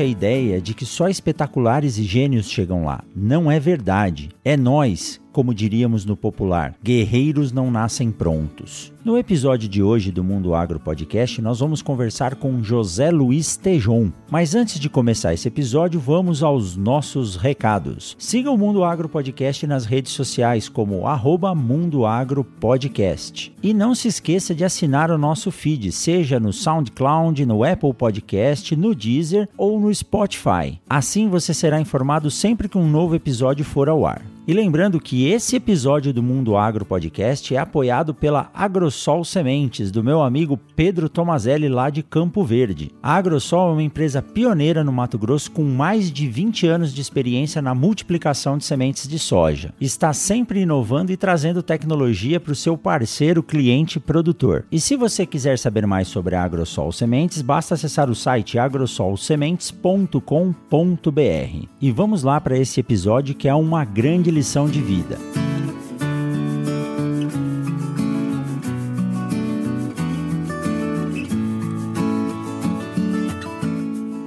A ideia de que só espetaculares e gênios chegam lá. Não é verdade. É nós, como diríamos no popular, guerreiros não nascem prontos. No episódio de hoje do Mundo Agro Podcast, nós vamos conversar com José Luiz Tejon. Mas antes de começar esse episódio, vamos aos nossos recados. Siga o Mundo Agro Podcast nas redes sociais como arroba Mundo Agro Podcast. E não se esqueça de assinar o nosso feed, seja no SoundCloud, no Apple Podcast, no Deezer ou no Spotify. Assim você será informado sempre que um novo episódio for ao ar. E lembrando que esse episódio do Mundo Agro Podcast é apoiado pela Agrosol Sementes, do meu amigo Pedro Tomazelli, lá de Campo Verde. A Agrosol é uma empresa pioneira no Mato Grosso com mais de 20 anos de experiência na multiplicação de sementes de soja. Está sempre inovando e trazendo tecnologia para o seu parceiro, cliente e produtor. E se você quiser saber mais sobre a Agrosol Sementes, basta acessar o site agrosolsementes.com.br. E vamos lá para esse episódio que é uma grande lição de vida.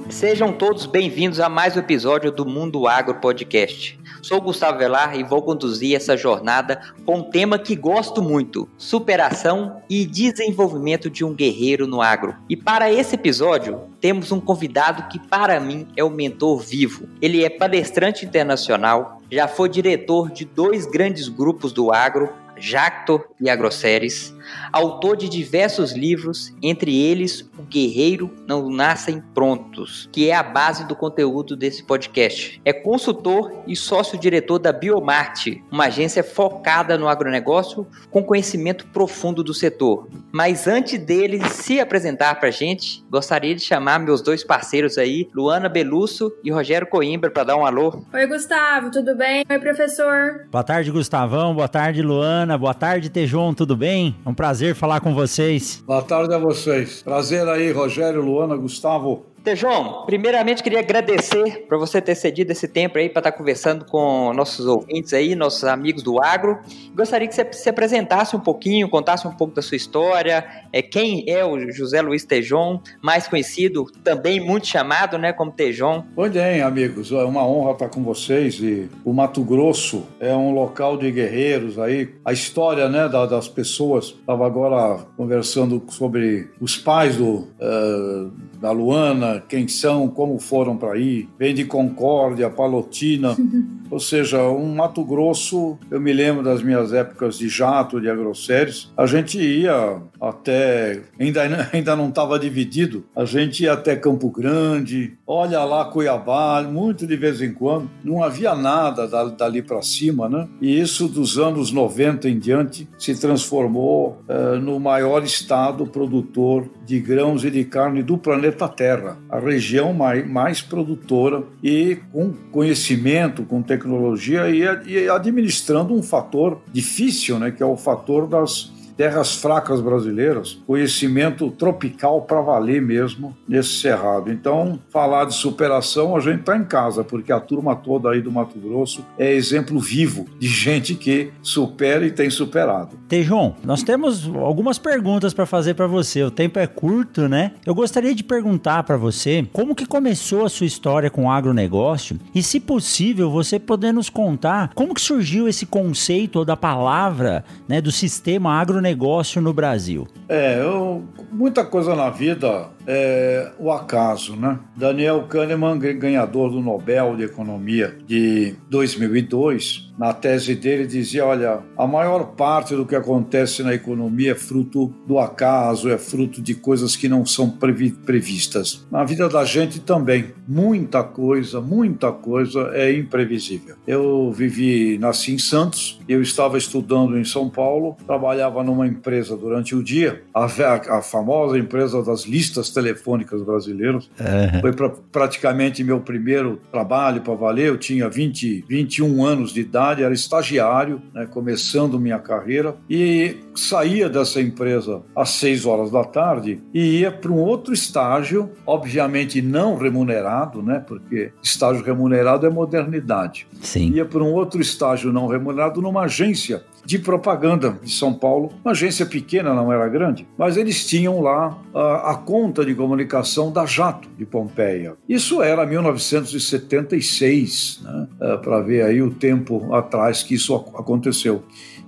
Sejam todos bem-vindos a mais um episódio do Mundo Agro Podcast. Sou Gustavo Velar e vou conduzir essa jornada com um tema que gosto muito: superação e desenvolvimento de um guerreiro no agro. E para esse episódio, temos um convidado que, para mim, é um mentor vivo. Ele é palestrante internacional, já foi diretor de dois grandes grupos do agro, Jacto e Agroceres, autor de diversos livros, entre eles O Guerreiro Não Nascem Prontos, que é a base do conteúdo desse podcast. É consultor e sócio-diretor da Biomarte, uma agência focada no agronegócio com conhecimento profundo do setor. Mas antes dele se apresentar para a gente, gostaria de chamar meus dois parceiros aí, Luana Belusso e Rogério Coimbra, para dar um alô. Oi, Gustavo, tudo bem? Oi, professor. Boa tarde, Gustavão. Boa tarde, Luana. Boa tarde, Tejon. Tudo bem? É um prazer falar com vocês. Boa tarde a vocês. Prazer aí, Rogério, Luana, Gustavo. Tejão, primeiramente queria agradecer por você ter cedido esse tempo aí para estar conversando com nossos ouvintes aí, nossos amigos do agro. Gostaria que você se apresentasse um pouquinho, contasse um pouco da sua história, é, quem é o José Luiz Tejon, mais conhecido, também muito chamado, né, como Tejon. Pois bem, amigos, é uma honra estar com vocês e o Mato Grosso é um local de guerreiros aí. A história, né, das pessoas, estava agora conversando sobre os pais do, uh, da Luana, quem são, como foram para aí, vem de Concórdia, Palotina, ou seja, um Mato Grosso, eu me lembro das minhas épocas de jato, de agrossérios, a gente ia até, ainda, ainda não estava dividido, a gente ia até Campo Grande, olha lá Cuiabá, muito de vez em quando, não havia nada dali para cima, né? E isso dos anos 90 em diante se transformou uh, no maior estado produtor de grãos e de carne do planeta Terra, a região mais, mais produtora e com conhecimento, com tecnologia e, e administrando um fator difícil, né, que é o fator das terras fracas brasileiras, conhecimento tropical para valer mesmo nesse cerrado. Então, falar de superação, a gente está em casa, porque a turma toda aí do Mato Grosso é exemplo vivo de gente que supera e tem superado. Tejon, nós temos algumas perguntas para fazer para você. O tempo é curto, né? Eu gostaria de perguntar para você como que começou a sua história com o agronegócio e, se possível, você poder nos contar como que surgiu esse conceito ou da palavra, né, do sistema agronegócio agronegócio no Brasil? É, eu, muita coisa na vida é o acaso, né? Daniel Kahneman, ganhador do Nobel de Economia de 2002, na tese dele dizia, olha, a maior parte do que acontece na economia é fruto do acaso, é fruto de coisas que não são previ previstas. Na vida da gente também, muita coisa, muita coisa é imprevisível. Eu vivi, nasci em Santos, eu estava estudando em São Paulo, trabalhava numa empresa durante o dia, a, a, famosa empresa das listas telefônicas brasileiras. Uhum. Foi pra, praticamente meu primeiro trabalho para valer. Eu tinha 20, 21 anos de idade, era estagiário, né, começando minha carreira, e saía dessa empresa às 6 horas da tarde e ia para um outro estágio, obviamente não remunerado, né, porque estágio remunerado é modernidade. Sim. Ia para um outro estágio não remunerado numa agência de propaganda de São Paulo, uma agência pequena, não era grande, mas eles tinham lá a, a conta de comunicação da Jato de Pompeia. Isso era 1976, né? É, para ver aí o tempo atrás que isso aconteceu.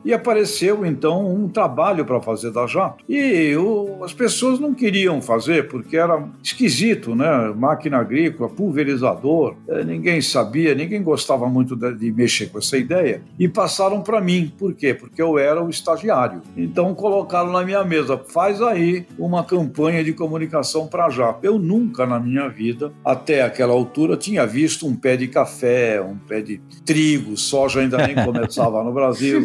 E apareceu então um trabalho para fazer da Jato. E o, as pessoas não queriam fazer porque era esquisito, né? Máquina agrícola, pulverizador, eh, ninguém sabia, ninguém gostava muito de, de mexer com essa ideia. E passaram para mim. Por quê? Porque eu era o estagiário. Então colocaram na minha mesa: faz aí uma campanha de comunicação para a Jato. Eu nunca na minha vida, até aquela altura, tinha visto um pé de café, um pé de trigo, soja ainda nem começava no Brasil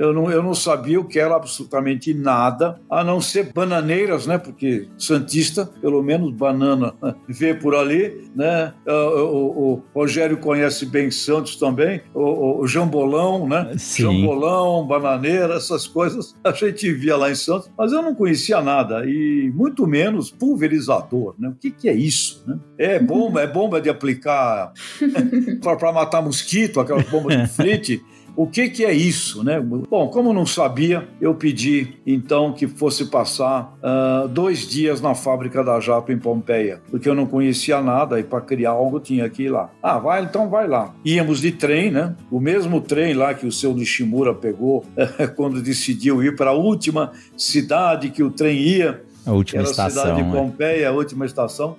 eu não, eu não sabia o que era absolutamente nada, a não ser bananeiras, né? Porque Santista, pelo menos banana, vê por ali, né? O, o, o Rogério conhece bem Santos também, o, o jambolão, né? Sim. Jambolão, bananeira, essas coisas a gente via lá em Santos, mas eu não conhecia nada e muito menos pulverizador, né? O que, que é isso, né? É bomba, é bomba de aplicar para matar mosquito, aquelas bombas de frite. O que, que é isso, né? Bom, como não sabia, eu pedi então que fosse passar uh, dois dias na fábrica da Jato em Pompeia, porque eu não conhecia nada e para criar algo tinha que ir lá. Ah, vai, então vai lá. Íamos de trem, né? O mesmo trem lá que o seu Nishimura pegou quando decidiu ir para a última cidade que o trem ia. A última era estação. A cidade de né? Pompeia, a última estação.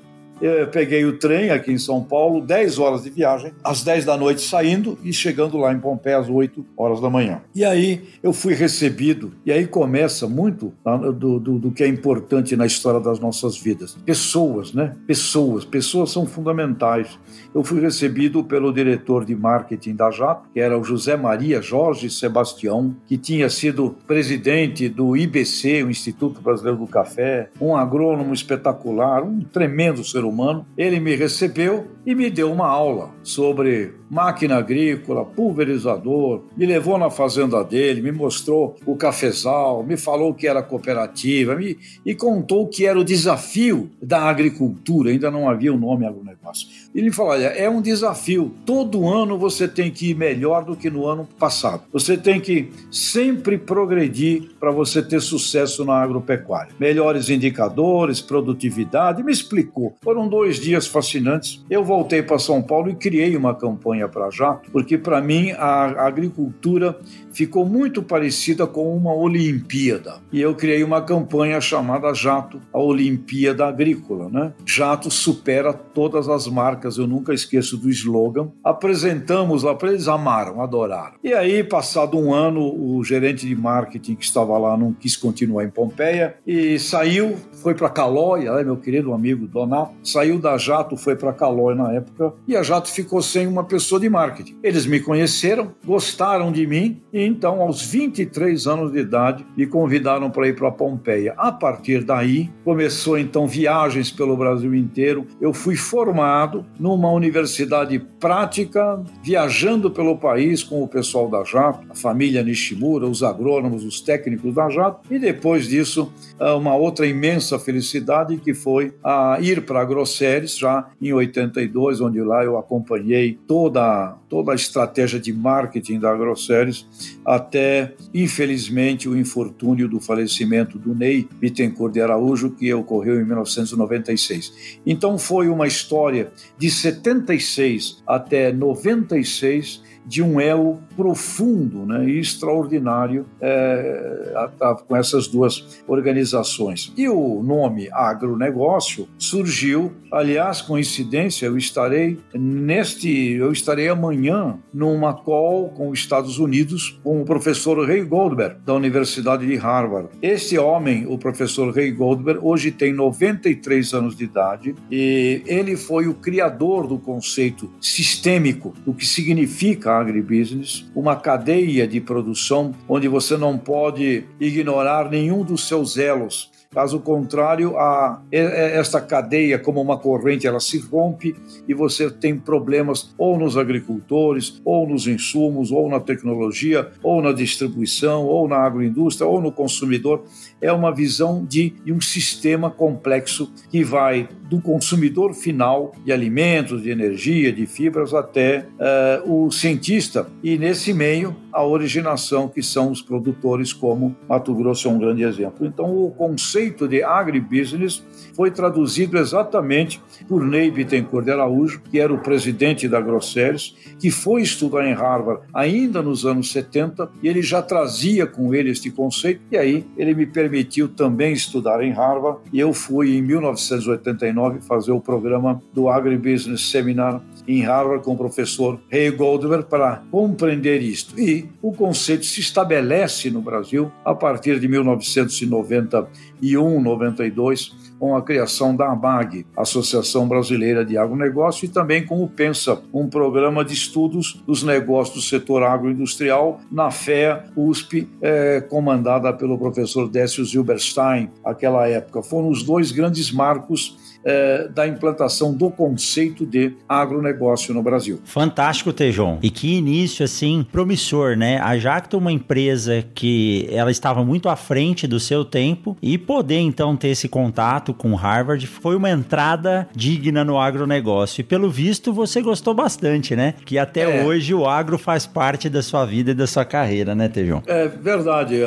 Peguei o trem aqui em São Paulo, 10 horas de viagem, às 10 da noite saindo e chegando lá em Pompeia às 8 horas da manhã. E aí eu fui recebido, e aí começa muito do, do, do que é importante na história das nossas vidas. Pessoas, né? Pessoas. Pessoas são fundamentais. Eu fui recebido pelo diretor de marketing da Jato, que era o José Maria Jorge Sebastião, que tinha sido presidente do IBC, o Instituto Brasileiro do Café, um agrônomo espetacular, um tremendo ser humano. Ele me recebeu e me deu uma aula sobre máquina agrícola, pulverizador, me levou na fazenda dele, me mostrou o cafezal, me falou que era cooperativa me, e contou que era o desafio da agricultura, ainda não havia o nome agronegócio. Ele falou: olha, é um desafio, todo ano você tem que ir melhor do que no ano passado. Você tem que sempre progredir para você ter sucesso na agropecuária. Melhores indicadores, produtividade, me explicou. Foram dois dias fascinantes. Eu voltei para São Paulo e criei uma campanha para Jato, porque para mim a agricultura ficou muito parecida com uma Olimpíada. E eu criei uma campanha chamada Jato, a Olimpíada Agrícola. Né? Jato supera todas as marcas, eu nunca esqueço do slogan. Apresentamos lá para eles, amaram, adoraram. E aí, passado um ano, o gerente de marketing que estava lá não quis continuar em Pompeia e saiu, foi para Calói, meu querido amigo Donato, saiu da Jato, foi para Calói na época, e a Jato ficou sem uma pessoa de marketing. Eles me conheceram, gostaram de mim e então, aos 23 anos de idade, me convidaram para ir para Pompeia. A partir daí, começou então viagens pelo Brasil inteiro. Eu fui formado numa universidade prática, viajando pelo país com o pessoal da Jato, a família Nishimura, os agrônomos, os técnicos da Jato, e depois disso, ah, uma outra imensa felicidade que foi a ir para a Grosseries, já em 82, onde lá eu acompanhei toda, toda a estratégia de marketing da Grosseries até, infelizmente, o infortúnio do falecimento do Ney Bittencourt de Araújo, que ocorreu em 1996. Então, foi uma história de 76 até 96 de um elo profundo né, e extraordinário é, com essas duas organizações. E o nome agronegócio surgiu, aliás, coincidência, eu estarei neste, eu estarei amanhã numa call com os Estados Unidos com o professor Ray Goldberg, da Universidade de Harvard. Este homem, o professor Ray Goldberg, hoje tem 93 anos de idade e ele foi o criador do conceito sistêmico do que significa agribusiness, uma cadeia de produção onde você não pode ignorar nenhum dos seus elos Caso contrário, a, esta cadeia, como uma corrente, ela se rompe e você tem problemas ou nos agricultores, ou nos insumos, ou na tecnologia, ou na distribuição, ou na agroindústria, ou no consumidor. É uma visão de, de um sistema complexo que vai do consumidor final de alimentos, de energia, de fibras, até uh, o cientista. E nesse meio, a originação, que são os produtores, como Mato Grosso é um grande exemplo. Então, o conceito de agribusiness foi traduzido exatamente por Ney Bittencourt de Araújo, que era o presidente da Grosseries, que foi estudar em Harvard ainda nos anos 70, e ele já trazia com ele este conceito, e aí ele me permitiu também estudar em Harvard, e eu fui em 1989 fazer o programa do Agribusiness Seminar em Harvard com o professor Ray Goldberg para compreender isto. E o conceito se estabelece no Brasil a partir de 1991, 92, com a criação da ABAG, Associação Brasileira de Agronegócio, e também com o PENSA, um programa de estudos dos negócios do setor agroindustrial na FEA USP, é, comandada pelo professor Décio Zilberstein, aquela época. Foram os dois grandes marcos é, da implantação do conceito de agronegócio no Brasil. Fantástico, Tejon. E que início, assim, promissor, né? A Jacto, uma empresa que ela estava muito à frente do seu tempo e poder, então, ter esse contato com Harvard foi uma entrada digna no agronegócio. E, pelo visto, você gostou bastante, né? Que até é. hoje o agro faz parte da sua vida e da sua carreira, né, Tejon? É verdade.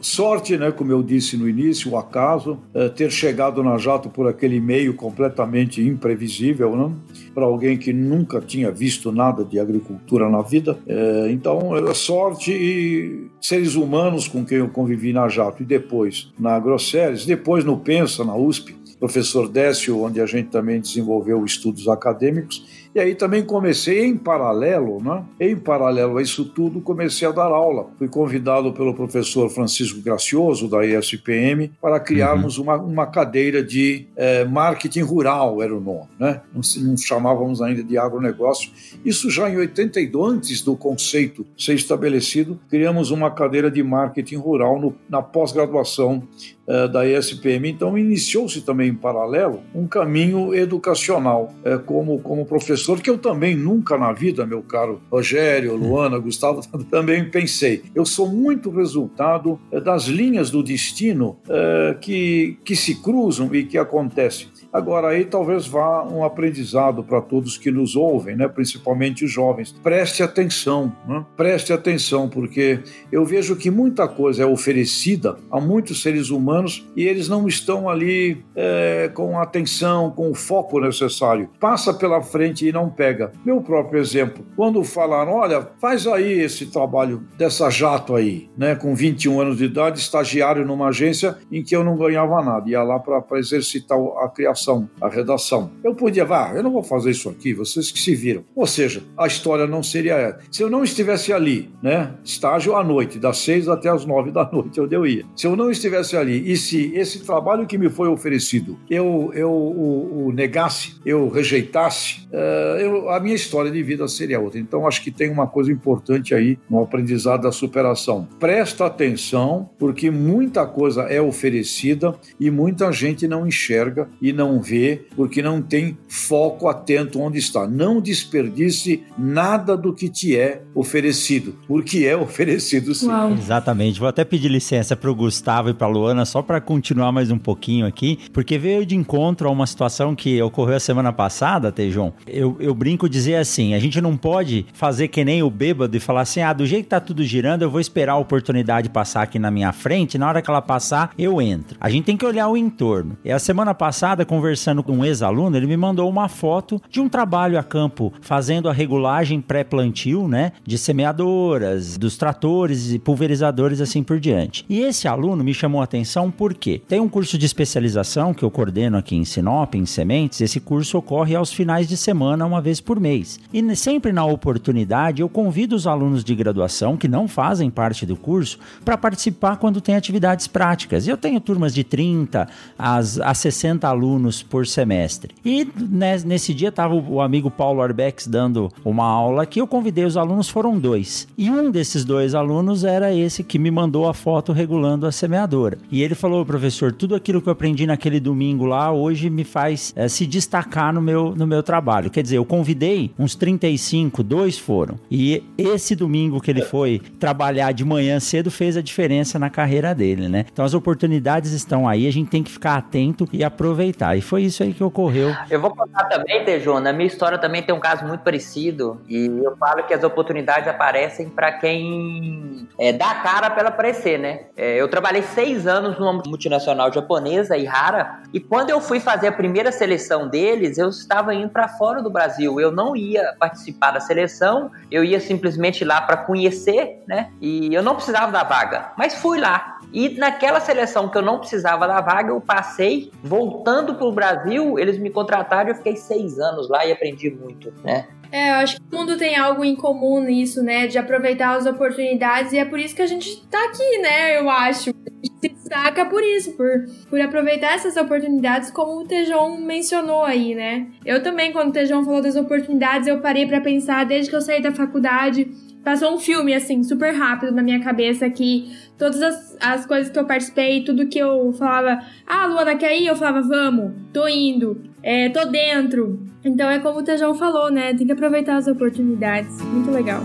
sorte, né, como eu disse no início, o acaso, é, ter chegado na Jato por aqui aquele meio completamente imprevisível, né? para alguém que nunca tinha visto nada de agricultura na vida. É, então, é sorte e seres humanos com quem eu convivi na Jato e depois na Grosseries, depois no Pensa, na USP, professor Décio, onde a gente também desenvolveu estudos acadêmicos e aí também comecei em paralelo, né? Em paralelo a isso tudo, comecei a dar aula. Fui convidado pelo professor Francisco Gracioso, da ESPM, para criarmos uhum. uma, uma cadeira de é, marketing rural, era o nome, né? Não, não chamávamos ainda de agronegócio. Isso já em 82, antes do conceito ser estabelecido, criamos uma cadeira de marketing rural no, na pós-graduação é, da ESPM. Então, iniciou-se também em paralelo um caminho educacional é, como, como professor, que eu também nunca na vida, meu caro Rogério, Luana, Gustavo, também pensei. Eu sou muito resultado é, das linhas do destino é, que, que se cruzam e que acontecem. Agora, aí talvez vá um aprendizado para todos que nos ouvem, né? principalmente os jovens. Preste atenção, né? preste atenção, porque eu vejo que muita coisa é oferecida a muitos seres humanos e eles não estão ali é, com a atenção, com o foco necessário. Passa pela frente e não pega. Meu próprio exemplo, quando falaram, olha, faz aí esse trabalho dessa jato aí, né? com 21 anos de idade, estagiário numa agência em que eu não ganhava nada, ia lá para exercitar a criação redação, a redação. Eu podia, vá, eu não vou fazer isso aqui, vocês que se viram. Ou seja, a história não seria essa. Se eu não estivesse ali, né, estágio à noite, das seis até as nove da noite, onde eu ia. Se eu não estivesse ali e se esse trabalho que me foi oferecido eu, eu o, o negasse, eu rejeitasse, uh, eu, a minha história de vida seria outra. Então, acho que tem uma coisa importante aí no aprendizado da superação. Presta atenção, porque muita coisa é oferecida e muita gente não enxerga e não não vê, porque não tem foco atento onde está. Não desperdice nada do que te é oferecido, porque é oferecido sim. Uau. Exatamente. Vou até pedir licença para o Gustavo e para a Luana só para continuar mais um pouquinho aqui, porque veio de encontro a uma situação que ocorreu a semana passada, Tejon. Eu, eu brinco dizer assim: a gente não pode fazer que nem o bêbado e falar assim, ah, do jeito que tá tudo girando, eu vou esperar a oportunidade passar aqui na minha frente, na hora que ela passar, eu entro. A gente tem que olhar o entorno. E a semana passada, conversando com um ex-aluno, ele me mandou uma foto de um trabalho a campo fazendo a regulagem pré-plantio, né? De semeadoras, dos tratores e pulverizadores assim por diante. E esse aluno me chamou a atenção porque tem um curso de especialização que eu coordeno aqui em Sinop, em sementes. Esse curso ocorre aos finais de semana, uma vez por mês. E sempre na oportunidade eu convido os alunos de graduação que não fazem parte do curso para participar quando tem atividades práticas. E eu tenho turmas de 30 a, a 60 alunos alunos por semestre. E né, nesse dia estava o amigo Paulo Arbex dando uma aula que eu convidei os alunos, foram dois. E um desses dois alunos era esse que me mandou a foto regulando a semeadora. E ele falou, professor, tudo aquilo que eu aprendi naquele domingo lá, hoje me faz é, se destacar no meu, no meu trabalho. Quer dizer, eu convidei uns 35, dois foram. E esse domingo que ele foi trabalhar de manhã cedo fez a diferença na carreira dele, né? Então as oportunidades estão aí, a gente tem que ficar atento e aproveitar. E foi isso aí que ocorreu. Eu vou contar também, Tejon, na minha história também tem um caso muito parecido. E eu falo que as oportunidades aparecem para quem é, dá a cara para ela aparecer, né? É, eu trabalhei seis anos numa multinacional japonesa, Ihara, e quando eu fui fazer a primeira seleção deles, eu estava indo para fora do Brasil. Eu não ia participar da seleção, eu ia simplesmente lá para conhecer, né? E eu não precisava da vaga, mas fui lá. E naquela seleção que eu não precisava da vaga, eu passei. Voltando para o Brasil, eles me contrataram eu fiquei seis anos lá e aprendi muito, né? É, eu acho que o mundo tem algo em comum nisso, né? De aproveitar as oportunidades e é por isso que a gente tá aqui, né? Eu acho. A gente se destaca por isso, por, por aproveitar essas oportunidades, como o Tejon mencionou aí, né? Eu também, quando o Tejon falou das oportunidades, eu parei para pensar desde que eu saí da faculdade passou um filme, assim, super rápido na minha cabeça que todas as, as coisas que eu participei, tudo que eu falava, ah, Luana, quer ir? Eu falava, vamos, tô indo, é, tô dentro. Então é como o Tejão falou, né? Tem que aproveitar as oportunidades. Muito legal.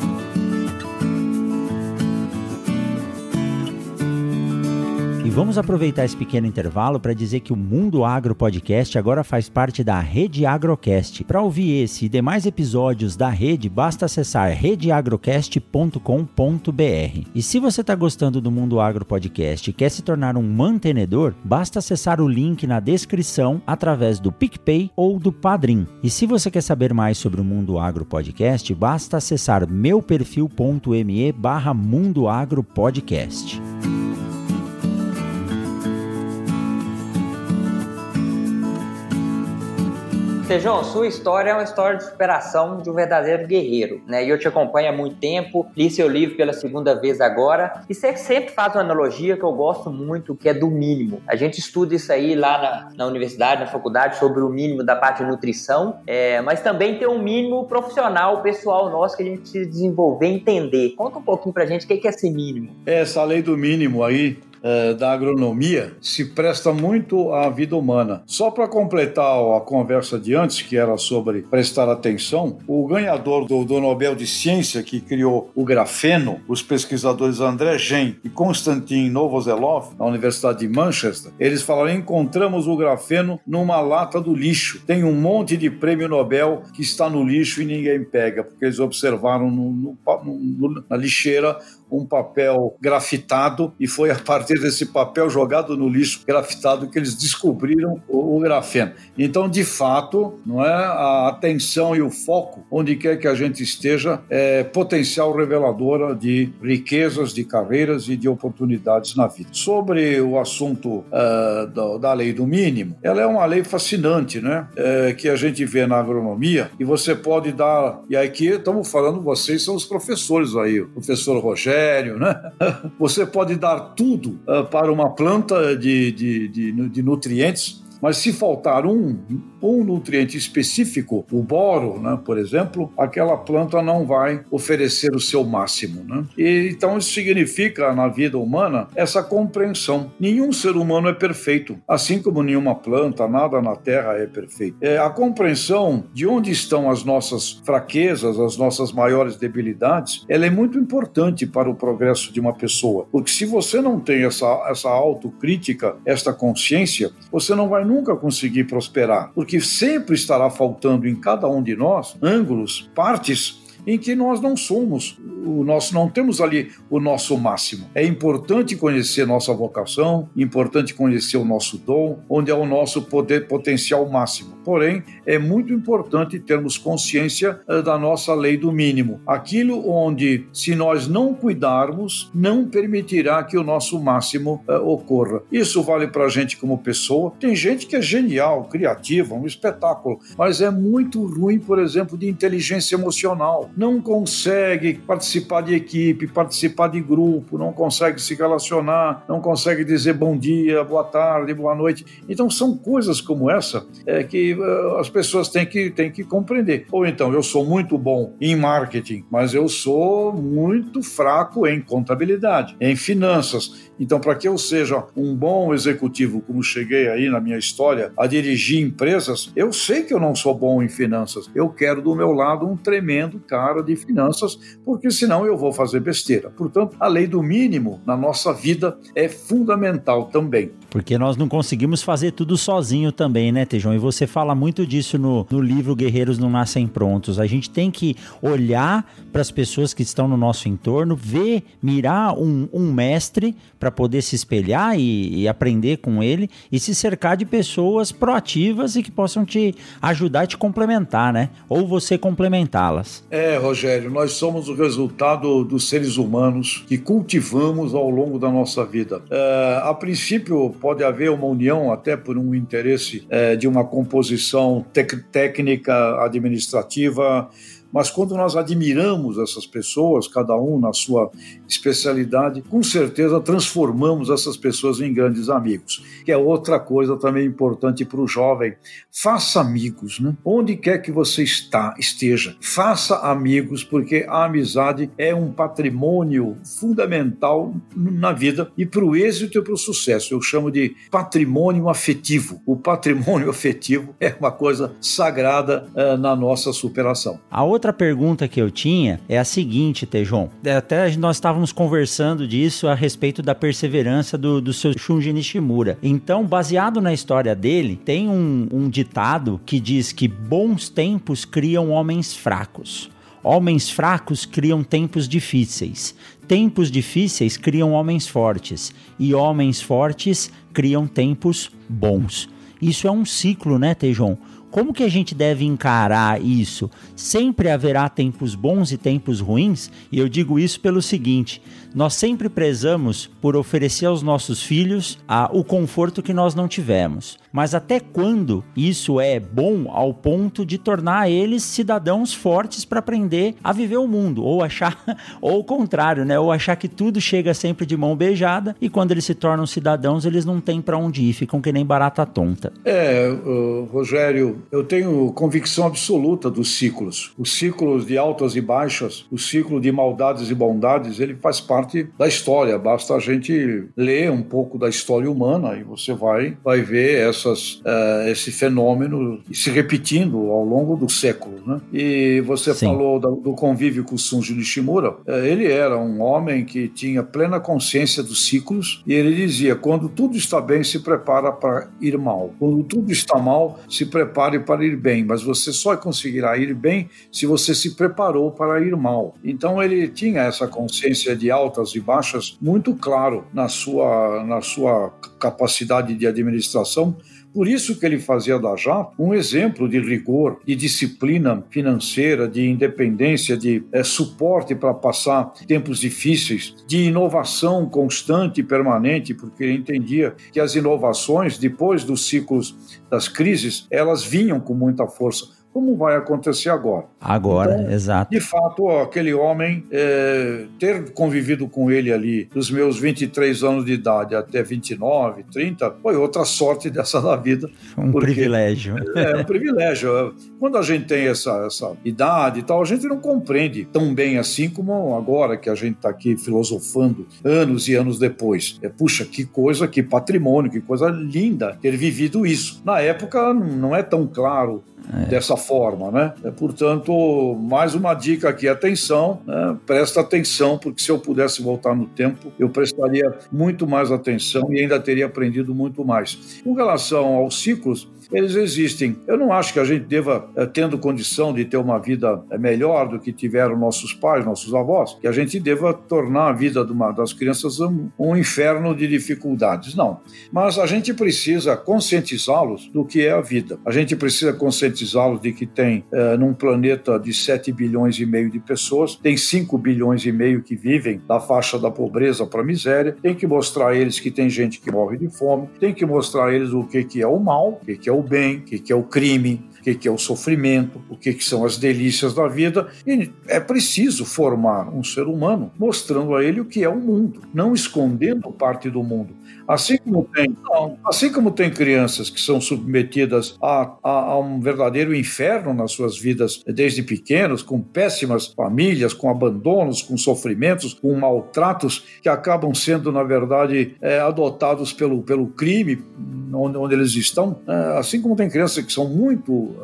Vamos aproveitar esse pequeno intervalo para dizer que o Mundo Agro Podcast agora faz parte da Rede Agrocast. Para ouvir esse e demais episódios da rede, basta acessar redeagrocast.com.br. E se você está gostando do Mundo Agro Podcast e quer se tornar um mantenedor, basta acessar o link na descrição através do PicPay ou do Padrim. E se você quer saber mais sobre o Mundo Agro Podcast, basta acessar meuperfil.me barra Mundo Agro Podcast. Tejão, sua história é uma história de superação de um verdadeiro guerreiro, né? E eu te acompanho há muito tempo, li seu livro pela segunda vez agora, e você sempre faz uma analogia que eu gosto muito, que é do mínimo. A gente estuda isso aí lá na, na universidade, na faculdade, sobre o mínimo da parte de nutrição, é, mas também tem um mínimo profissional, pessoal nosso, que a gente precisa desenvolver, entender. Conta um pouquinho pra gente o que é esse mínimo. Essa lei do mínimo aí, eh, da agronomia se presta muito à vida humana. Só para completar a conversa de antes, que era sobre prestar atenção, o ganhador do, do, Nobel de Ciência que criou o grafeno, os pesquisadores André Gen e Konstantin Novoselov, na Universidade de Manchester, eles falaram: encontramos o grafeno numa lata do lixo. Tem um monte de prêmio Nobel que está no lixo e ninguém pega, porque eles observaram no, no, no, na lixeira um papel grafitado e foi a partir desse papel jogado no lixo grafitado que eles descobriram o, o grafeno. Então, de fato, não é a atenção e o foco onde quer que a gente esteja é potencial reveladora de riquezas, de carreiras e de oportunidades na vida. Sobre o assunto uh, da, da, lei do mínimo, ela é uma lei fascinante, né? É, que a gente vê na agronomia e você pode dar e aqui estamos falando vocês são os professores aí, o professor Rogério né? Você pode dar tudo uh, para uma planta de, de, de, de nutrientes mas se faltar um, um nutriente específico, o boro, né, por exemplo, aquela planta não vai oferecer o seu máximo. Né? E, então isso significa na vida humana essa compreensão. Nenhum ser humano é perfeito, assim como nenhuma planta, nada na Terra é perfeito. É, a compreensão de onde estão as nossas fraquezas, as nossas maiores debilidades, ela é muito importante para o progresso de uma pessoa, porque se você não tem essa, essa autocrítica, esta consciência, você não vai nunca conseguir prosperar, porque sempre estará faltando em cada um de nós ângulos, partes em que nós não somos o nosso, não temos ali o nosso máximo. É importante conhecer nossa vocação, importante conhecer o nosso dom, onde é o nosso poder potencial máximo Porém, é muito importante termos consciência uh, da nossa lei do mínimo. Aquilo onde, se nós não cuidarmos, não permitirá que o nosso máximo uh, ocorra. Isso vale para a gente como pessoa. Tem gente que é genial, criativa, um espetáculo, mas é muito ruim, por exemplo, de inteligência emocional. Não consegue participar de equipe, participar de grupo, não consegue se relacionar, não consegue dizer bom dia, boa tarde, boa noite. Então são coisas como essa é, que as pessoas têm que, têm que compreender. Ou então, eu sou muito bom em marketing, mas eu sou muito fraco em contabilidade, em finanças. Então, para que eu seja um bom executivo, como cheguei aí na minha história, a dirigir empresas, eu sei que eu não sou bom em finanças. Eu quero do meu lado um tremendo cara de finanças, porque senão eu vou fazer besteira. Portanto, a lei do mínimo na nossa vida é fundamental também. Porque nós não conseguimos fazer tudo sozinho também, né, Tejão? E você fala muito disso no, no livro Guerreiros Não Nascem Prontos. A gente tem que olhar para as pessoas que estão no nosso entorno, ver, mirar um, um mestre para poder se espelhar e, e, aprender com ele e se cercar de pessoas proativas e que possam te ajudar e te complementar, né? Ou você complementá-las. É, Rogério, nós somos o resultado dos seres humanos que cultivamos ao longo da nossa vida. É, a princípio, pode haver uma união até por um interesse é, de uma composição técnica, administrativa, mas quando nós admiramos essas pessoas, cada um na sua especialidade, com certeza transformamos essas pessoas em grandes amigos, que é outra coisa também importante para o jovem. Faça amigos, né? Onde quer que você está, esteja, faça amigos, porque a amizade é um patrimônio fundamental na vida e para o êxito e para o sucesso. Eu chamo de patrimônio afetivo. O patrimônio afetivo é uma coisa sagrada uh, na nossa superação. A outra pergunta que eu tinha é a seguinte, Tejon. Até nós estávamos conversando disso a respeito da perseverança do, do seu Shunji Nishimura. Então, baseado na história dele, tem um, um ditado que diz que bons tempos criam homens fracos. Homens fracos criam tempos difíceis. Tempos difíceis criam homens fortes. E homens fortes criam tempos bons. Isso é um ciclo, né, Tejon? Como que a gente deve encarar isso? Sempre haverá tempos bons e tempos ruins? E eu digo isso pelo seguinte: nós sempre prezamos por oferecer aos nossos filhos a, o conforto que nós não tivemos. Mas até quando isso é bom ao ponto de tornar eles cidadãos fortes para aprender a viver o mundo? Ou achar, ou o contrário, né? Ou achar que tudo chega sempre de mão beijada e quando eles se tornam cidadãos, eles não têm para onde ir, ficam que nem barata tonta. É, uh, Rogério, eu tenho convicção absoluta dos ciclos. Os ciclos de altas e baixas, o ciclo de maldades e bondades, ele faz parte da história. Basta a gente ler um pouco da história humana e você vai, vai ver essas, uh, esse fenômeno se repetindo ao longo do século. Né? E você Sim. falou do, do, convívio com o Sunji Nishimura. Uh, ele era um homem que tinha plena consciência dos ciclos e ele dizia: quando tudo está bem, se prepara para ir mal. Quando tudo está mal, se prepare para ir bem. Mas você só conseguirá ir bem se você se preparou para ir mal. Então ele tinha essa consciência de altas e baixas muito claro na sua, na sua capacidade de administração. Por isso que ele fazia da JAP um exemplo de rigor, de disciplina financeira, de independência, de é, suporte para passar tempos difíceis, de inovação constante e permanente, porque ele entendia que as inovações, depois dos ciclos das crises, elas vinham com muita força como vai acontecer agora. Agora, então, exato. De fato, ó, aquele homem, é, ter convivido com ele ali dos meus 23 anos de idade até 29, 30, foi outra sorte dessa da vida. Um porque, privilégio. É, um privilégio. Quando a gente tem essa, essa idade e tal, a gente não compreende tão bem assim como agora que a gente está aqui filosofando anos e anos depois. É, puxa, que coisa, que patrimônio, que coisa linda ter vivido isso. Na época não é tão claro é. dessa forma, né? É, portanto, mais uma dica aqui, atenção, né? presta atenção, porque se eu pudesse voltar no tempo, eu prestaria muito mais atenção e ainda teria aprendido muito mais. Com relação aos ciclos, eles existem. Eu não acho que a gente deva, eh, tendo condição de ter uma vida eh, melhor do que tiveram nossos pais, nossos avós, que a gente deva tornar a vida uma, das crianças um, um inferno de dificuldades. Não. Mas a gente precisa conscientizá-los do que é a vida. A gente precisa conscientizá-los de que tem, é, num planeta de 7 bilhões e meio de pessoas, tem 5 bilhões e meio que vivem da faixa da pobreza para a miséria. Tem que mostrar a eles que tem gente que morre de fome. Tem que mostrar a eles o que, que é o mal, o que, que é o bem, o que, que é o crime, o que, é o sofrimento, o que, que são as delícias da vida. E é preciso formar um ser humano mostrando a ele o que é o mundo, não escondendo parte do mundo. Assim como tem, não, assim como tem crianças que são submetidas a, a, a, um verdadeiro inferno nas suas vidas desde pequenos, com péssimas famílias, com abandonos, com sofrimentos, com maltratos que acabam sendo, na verdade, é, adotados pelo, pelo crime onde, onde eles estão. É, assim como tem crianças que são muito.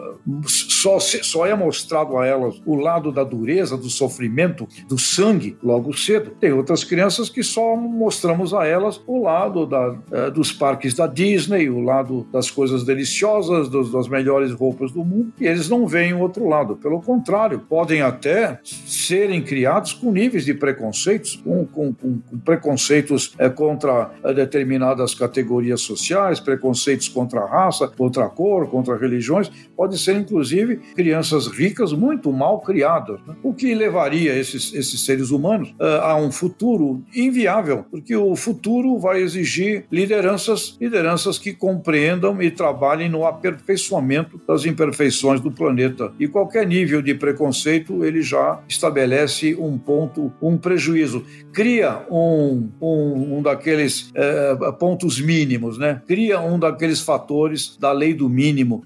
Só, só é mostrado a elas o lado da dureza, do sofrimento, do sangue logo cedo. Tem outras crianças que só mostramos a elas o lado da, é, dos parques da Disney, o lado das coisas deliciosas, dos, das melhores roupas do mundo, e eles não veem o outro lado. Pelo contrário, podem até serem criados com níveis de preconceitos, com, com, com, com preconceitos é, contra é, determinadas categorias sociais, preconceitos contra a raça, contra a cor, contra religiões, podem ser inclusive crianças ricas muito mal criadas, né? o que levaria esses, esses seres humanos uh, a um futuro inviável, porque o futuro vai exigir lideranças, lideranças que compreendam e trabalhem no aperfeiçoamento das imperfeições do planeta. E qualquer nível de preconceito ele já estabelece um ponto, um prejuízo, cria um, um, um daqueles uh, pontos mínimos, né? Cria um daqueles fatores da lei do mínimo,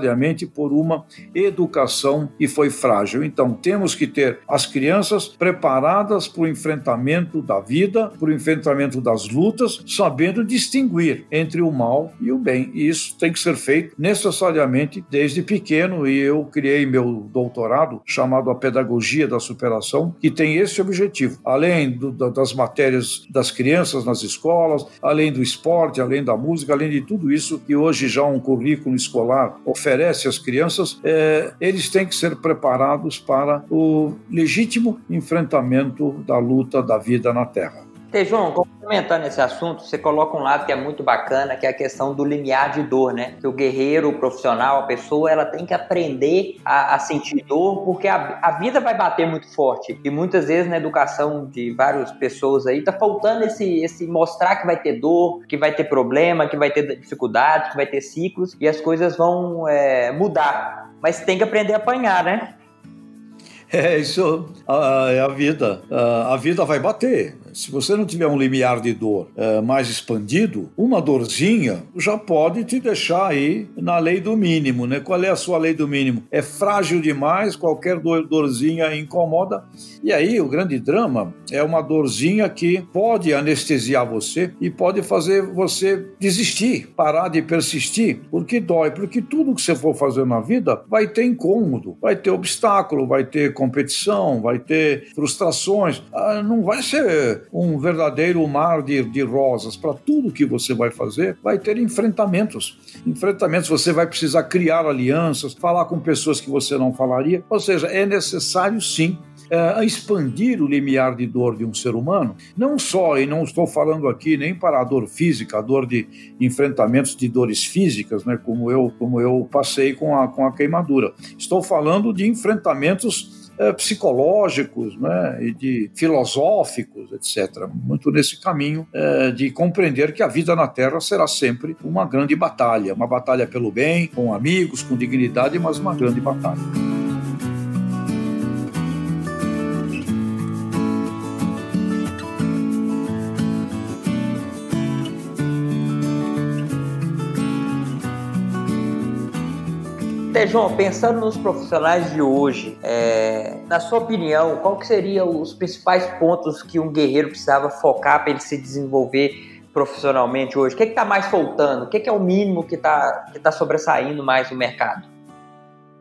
desnecessariamente por uma educação que foi frágil. Então, temos que ter as crianças preparadas para o enfrentamento da vida, para o enfrentamento das lutas, sabendo distinguir entre o mal e o bem. E isso tem que ser feito necessariamente desde pequeno. E eu criei meu doutorado chamado A Pedagogia da Superação, que tem esse objetivo. Além do, das matérias das crianças nas escolas, além do esporte, além da música, além de tudo isso que hoje já um currículo escolar oferece às crianças, é, eles têm que ser preparados para o legítimo enfrentamento da luta da vida na Terra. João, complementando esse assunto, você coloca um lado que é muito bacana, que é a questão do limiar de dor, né? Que o guerreiro, o profissional, a pessoa, ela tem que aprender a, a sentir dor, porque a, a, vida vai bater muito forte. E muitas vezes na educação de várias pessoas aí, tá faltando esse, esse mostrar que vai ter dor, que vai ter problema, que vai ter dificuldade, que vai ter ciclos, e as coisas vão é, mudar. Mas tem que aprender a apanhar, né? É, isso é a vida. A vida vai bater. Se você não tiver um limiar de dor é, mais expandido, uma dorzinha já pode te deixar aí na lei do mínimo, né? Qual é a sua lei do mínimo? É frágil demais, qualquer dorzinha incomoda. E aí o grande drama é uma dorzinha que pode anestesiar você e pode fazer você desistir, parar de persistir, porque dói, porque tudo que você for fazer na vida vai ter incômodo, vai ter obstáculo, vai ter competição, vai ter frustrações. Ah, não vai ser um verdadeiro mar de, de rosas. Para tudo que você vai fazer, vai ter enfrentamentos. Enfrentamentos, você vai precisar criar alianças, falar com pessoas que você não falaria. Ou seja, é necessário sim uh, expandir o limiar de dor de um ser humano, não só, e não estou falando aqui nem para a dor física, a dor de enfrentamentos de dores físicas, né, como eu, como eu passei com a, com a queimadura. Estou falando de enfrentamentos é, psicológicos né, e de filosóficos, etc. Muito nesse caminho é, de compreender que a vida na Terra será sempre uma grande batalha, uma batalha pelo bem, com amigos, com dignidade, mas uma grande batalha. João, pensando nos profissionais de hoje, é, na sua opinião, qual que seriam os principais pontos que um guerreiro precisava focar para ele se desenvolver profissionalmente hoje? O que é está mais faltando? O que é, que é o mínimo que está que tá sobressaindo mais no mercado?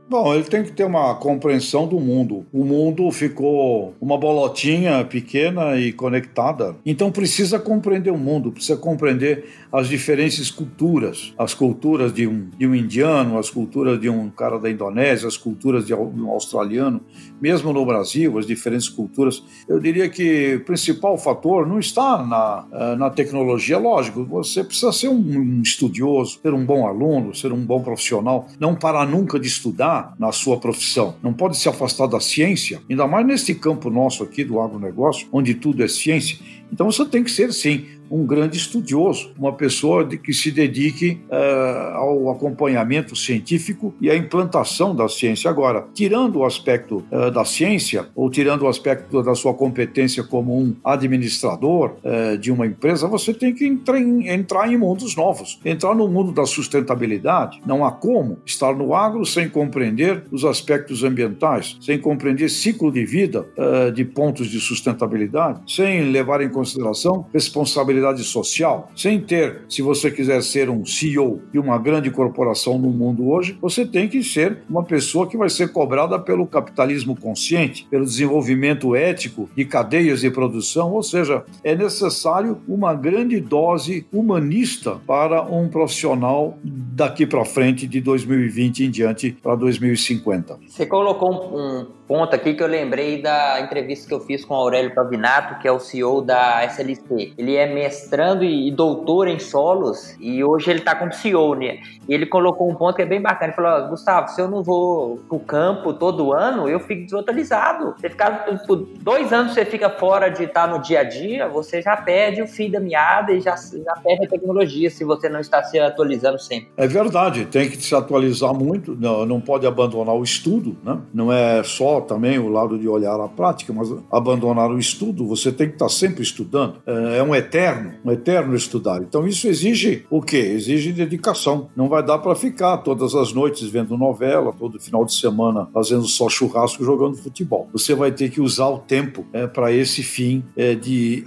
Bom, ele tem que ter uma compreensão do mundo. O mundo ficou uma bolotinha pequena e conectada. Então precisa compreender o mundo, precisa compreender as diferentes culturas, as culturas de um, de um indiano, as culturas de um cara da Indonésia, as culturas de um australiano, mesmo no Brasil, as diferentes culturas. Eu diria que o principal fator não está na, eh, na tecnologia, lógico, você precisa ser um estudioso, ser um bom aluno, ser um bom profissional, não parar nunca de estudar na sua profissão, não pode se afastar da ciência, ainda mais nesse campo nosso aqui do agronegócio, onde tudo é ciência. Então você tem que ser, sim, um grande estudioso, uma pessoa de que se dedique uh, ao acompanhamento científico e à implantação da ciência. Agora, tirando o aspecto uh, da ciência, ou tirando o aspecto da sua competência como um administrador uh, de uma empresa, você tem que entrar em, entrar em mundos novos, entrar no mundo da sustentabilidade. Não há como estar no agro sem compreender os aspectos ambientais, sem compreender ciclo de vida de pontos de sustentabilidade, sem levar em consideração responsabilidade social, sem ter, se você quiser ser um CEO de uma grande corporação no mundo hoje, você tem que ser uma pessoa que vai ser cobrada pelo capitalismo consciente, pelo desenvolvimento ético de cadeias de produção, ou seja, é necessário uma grande dose humanista para um profissional daqui para frente, de 2020 em diante para 2050. Você colocou um, ponto aqui que eu lembrei da entrevista que eu fiz com o Aurélio Pavinato, que é o CEO da SLC. Ele é mestrando e doutor em solos e hoje ele está como CEO, né? E ele colocou um ponto que é bem bacana. Ele falou: Gustavo, se eu não vou pro campo todo ano, eu fico desatualizado. Você ficar por dois anos, você fica fora de estar no dia a dia, você já perde o fio da meada e já, já perde a tecnologia se você não está se atualizando sempre. É verdade, tem que se atualizar muito, não, não pode abandonar o estudo, né? Não é só também o lado de olhar a prática, mas abandonar o estudo, você tem que estar sempre estudando. É, é um eterno, um eterno estudar. Então isso exige o quê? Exige dedicação. Não vai dar para ficar todas as noites vendo novela, todo final de semana fazendo só churrasco jogando futebol. Você vai ter que usar o tempo é, para esse fim é, de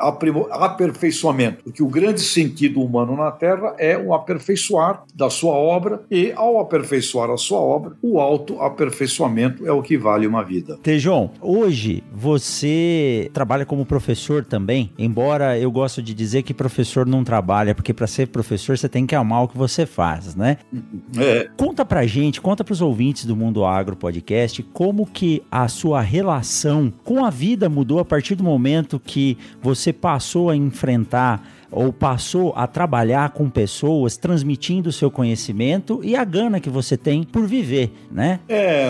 aperfeiçoamento, porque o grande sentido humano na Terra é o aperfeiçoar da sua obra e, ao aperfeiçoar a sua obra, o auto-aperfeiçoamento é o que vale uma vida vida. Tejon, hoje você trabalha como professor também, embora eu gosto de dizer que professor não trabalha, porque para ser professor você tem que amar o que você faz, né? É. Conta pra gente, conta pros ouvintes do Mundo Agro Podcast, como que a sua relação com a vida mudou a partir do momento que você passou a enfrentar ou passou a trabalhar com pessoas transmitindo o seu conhecimento e a gana que você tem por viver, né? É,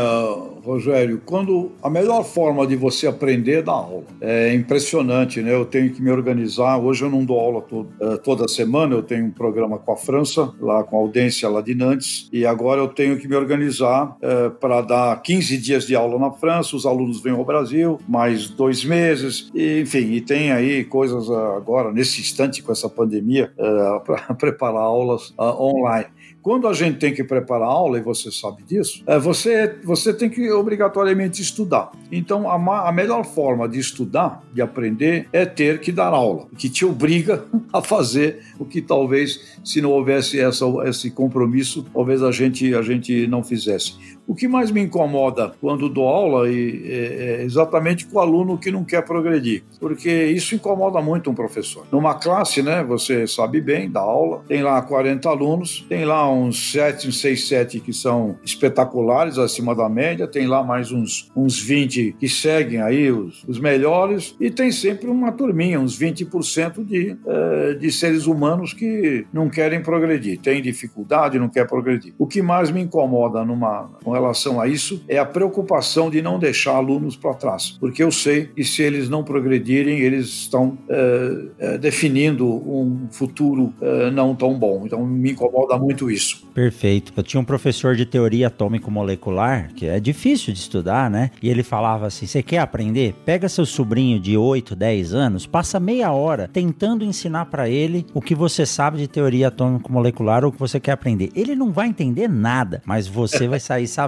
Rogério, quando a melhor forma de você aprender é dar aula. É impressionante, né? Eu tenho que me organizar. Hoje eu não dou aula todo, é, toda semana, eu tenho um programa com a França, lá com a audiência lá de Nantes, e agora eu tenho que me organizar é, para dar 15 dias de aula na França, os alunos vêm ao Brasil, mais dois meses, e, enfim, e tem aí coisas agora, nesse instante com essa pandemia, é, para preparar aulas online. Quando a gente tem que preparar aula, e você sabe disso, é, você, você tem que obrigatoriamente estudar. Então, a, a melhor forma de estudar, de aprender, é ter que dar aula, que te obriga a fazer o que talvez, se não houvesse essa, esse compromisso, talvez a gente, a gente não fizesse. O que mais me incomoda quando dou aula é, é exatamente com o aluno que não quer progredir, porque isso incomoda muito um professor. Numa classe, né, você sabe bem, dá aula, tem lá 40 alunos, tem lá uns 7, uns 6, 7 que são espetaculares, acima da média, tem lá mais uns, uns 20 que seguem aí os, os melhores, e tem sempre uma turminha, uns 20% de, é, de seres humanos que não querem progredir, tem dificuldade, não quer progredir. O que mais me incomoda numa relação a isso é a preocupação de não deixar alunos para trás, porque eu sei que se eles não progredirem, eles estão é, é, definindo um futuro é, não tão bom. Então me incomoda muito isso. Perfeito. Eu tinha um professor de teoria atômico-molecular, que é difícil de estudar, né? E ele falava assim: você quer aprender? Pega seu sobrinho de 8, 10 anos, passa meia hora tentando ensinar para ele o que você sabe de teoria atômico-molecular ou o que você quer aprender. Ele não vai entender nada, mas você vai sair sabendo.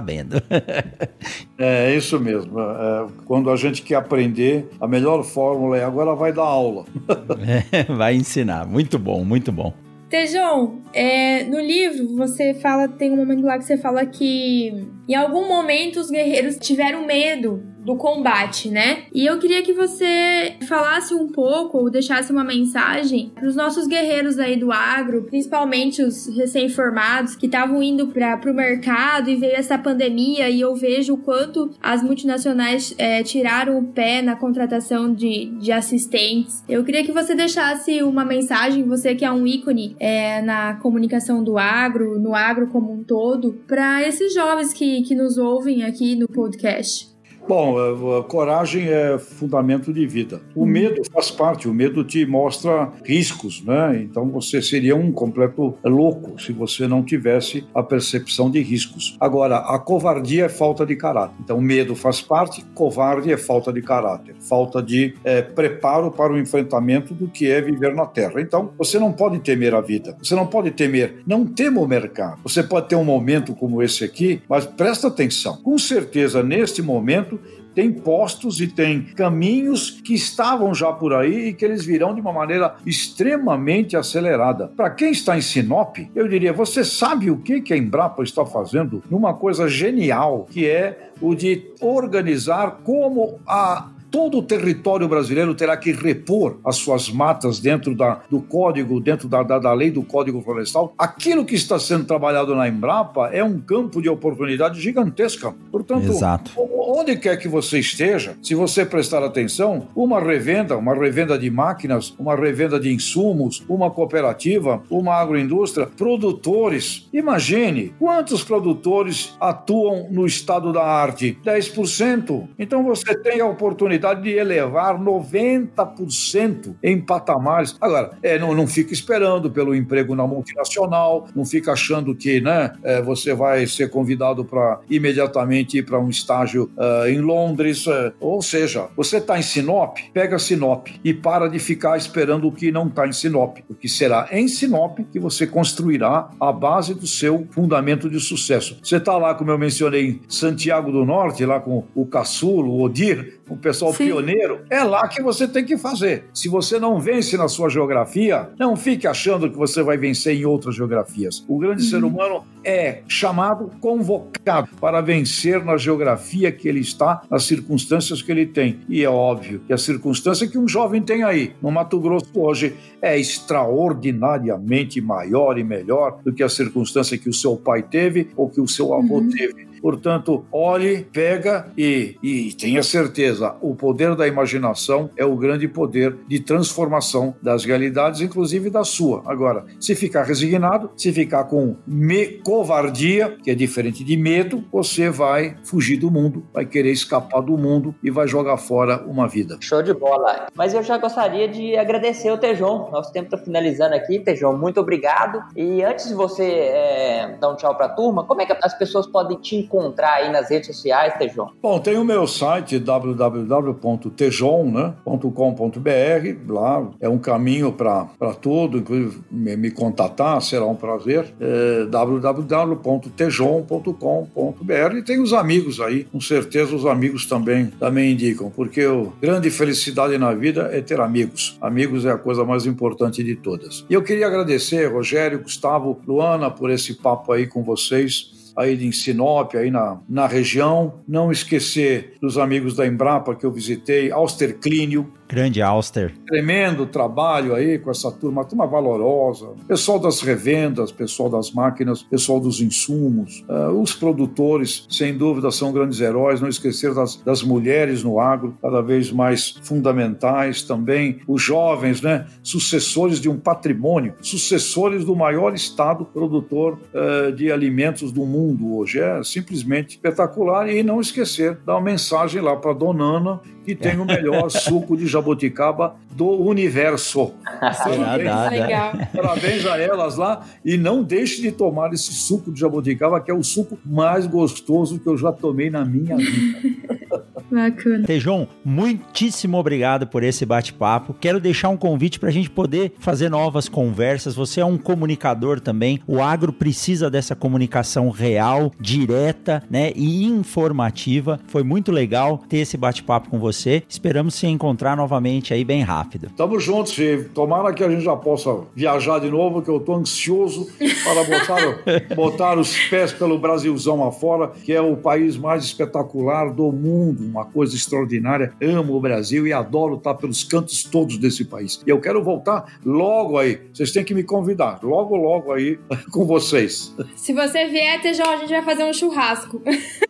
é isso mesmo. É, quando a gente quer aprender, a melhor fórmula é agora vai dar aula. é, vai ensinar. Muito bom, muito bom. Tejon, é, no livro você fala, tem um momento lá que você fala que em algum momento os guerreiros tiveram medo do combate, né? E eu queria que você falasse um pouco ou deixasse uma mensagem para os nossos guerreiros aí do agro, principalmente os recém-formados que estavam indo para o mercado e veio essa pandemia e eu vejo o quanto as multinacionais é, tiraram o pé na contratação de, de assistentes. Eu queria que você deixasse uma mensagem, você que é um ícone é, na comunicação do agro, no agro como um todo, para esses jovens que, que nos ouvem aqui no podcast. Bom, a, coragem é fundamento de vida. O uhum. medo faz parte, o medo te mostra riscos, né? Então você seria um completo louco se você não tivesse a percepção de riscos. Agora, a covardia é falta de caráter. Então, medo faz parte, covarde é falta de caráter, falta de é, preparo para o enfrentamento do que é viver na Terra. Então, você não pode temer a vida, você não pode temer, não tema o mercado. Você pode ter um momento como esse aqui, mas presta atenção. Com certeza, neste momento, tem postos e tem caminhos que estavam já por aí e que eles virão de uma maneira extremamente acelerada. Para quem está em Sinop, eu diria: você sabe o que a Embrapa está fazendo numa coisa genial, que é o de organizar como a todo o território brasileiro terá que repor as suas matas dentro da, do código, dentro da, da, da, lei do Código Florestal. Aquilo que está sendo trabalhado na Embrapa é um campo de oportunidade gigantesca. Portanto, Exato. onde quer que você esteja, se você prestar atenção, uma revenda, uma revenda de máquinas, uma revenda de insumos, uma cooperativa, uma agroindústria, produtores. Imagine quantos produtores atuam no estado da arte? 10%. Então você tem a oportunidade possibilidade de elevar 90% em patamares. Agora, é, não, não fica esperando pelo emprego na multinacional, não fica achando que né, é, você vai ser convidado para imediatamente ir para um estágio uh, em Londres. Uh, ou seja, você está em Sinop, pega Sinop e para de ficar esperando o que não está em Sinop, porque será em Sinop que você construirá a base do seu fundamento de sucesso. Você está lá, como eu mencionei, em Santiago do Norte, lá com o Caçulo, o Odir, o pessoal Sim. pioneiro, é lá que você tem que fazer. Se você não vence na sua geografia, não fique achando que você vai vencer em outras geografias. O grande uhum. ser humano é chamado, convocado para vencer na geografia que ele está, nas circunstâncias que ele tem. E é óbvio que a circunstância que um jovem tem aí, no Mato Grosso hoje, é extraordinariamente maior e melhor do que a circunstância que o seu pai teve ou que o seu avô uhum. teve. Portanto, olhe, pega e, e tenha certeza, o poder da imaginação é o grande poder de transformação das realidades, inclusive da sua. Agora, se ficar resignado, se ficar com me covardia, que é diferente de medo, você vai fugir do mundo, vai querer escapar do mundo e vai jogar fora uma vida. Show de bola. Mas eu já gostaria de agradecer o Tejon. Nosso tempo está finalizando aqui. Tejon, muito obrigado. E antes de você é, dar um tchau para a turma, como é que as pessoas podem te encontrar? Encontrar aí nas redes sociais, Tejon? Bom, tem o meu site www.tejon.com.br, né, lá é um caminho para tudo, inclusive me, me, contatar, será um prazer, é www.tejon.com.br e tem os amigos aí, com certeza os amigos também, também indicam, porque a grande felicidade na vida é ter amigos. Amigos é a coisa mais importante de todas. E eu queria agradecer, Rogério, Gustavo, Luana, por esse papo aí com vocês aí em Sinop, aí na, na região. Não esquecer dos amigos da Embrapa que eu visitei, Auster Clínio, Grande Auster. Tremendo trabalho aí com essa turma, turma valorosa. Pessoal das revendas, pessoal das máquinas, pessoal dos insumos, uh, os produtores, sem dúvida, são grandes heróis. Não esquecer das, das mulheres no agro, cada vez mais fundamentais também. Os jovens, né? Sucessores de um patrimônio, sucessores do maior estado produtor uh, de alimentos do mundo hoje. É simplesmente espetacular. E não esquecer, dar uma mensagem lá para Dona Ana, que tem o melhor suco de jabuticaba do universo. Parabéns, parabéns a elas lá e não deixe de tomar esse suco de jabuticaba, que é o suco mais gostoso que eu já tomei na minha vida. Bacana. Tejon, muitíssimo obrigado por esse bate-papo. Quero deixar um convite para a gente poder fazer novas conversas. Você é um comunicador também. O agro precisa dessa comunicação real real, direta, né, e informativa. Foi muito legal ter esse bate-papo com você. Esperamos se encontrar novamente aí bem rápido. Tamo juntos, Fê. Tomara que a gente já possa viajar de novo, que eu tô ansioso para botar, botar os pés pelo Brasilzão afora, que é o país mais espetacular do mundo, uma coisa extraordinária. Amo o Brasil e adoro estar pelos cantos todos desse país. E eu quero voltar logo aí. Vocês têm que me convidar, logo, logo aí com vocês. Se você vier, Tejão, a gente vai fazer um churrasco.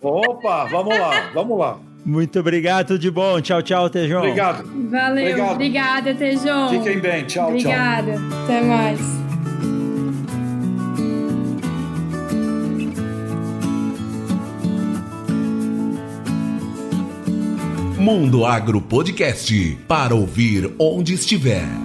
Opa, vamos lá, vamos lá. Muito obrigado, tudo de bom. Tchau, tchau, Tejão. Obrigado. Valeu. Obrigado. Obrigada, Tejão. Fiquem bem. Tchau, Obrigada. tchau. Até mais. Mundo Agro Podcast para ouvir onde estiver.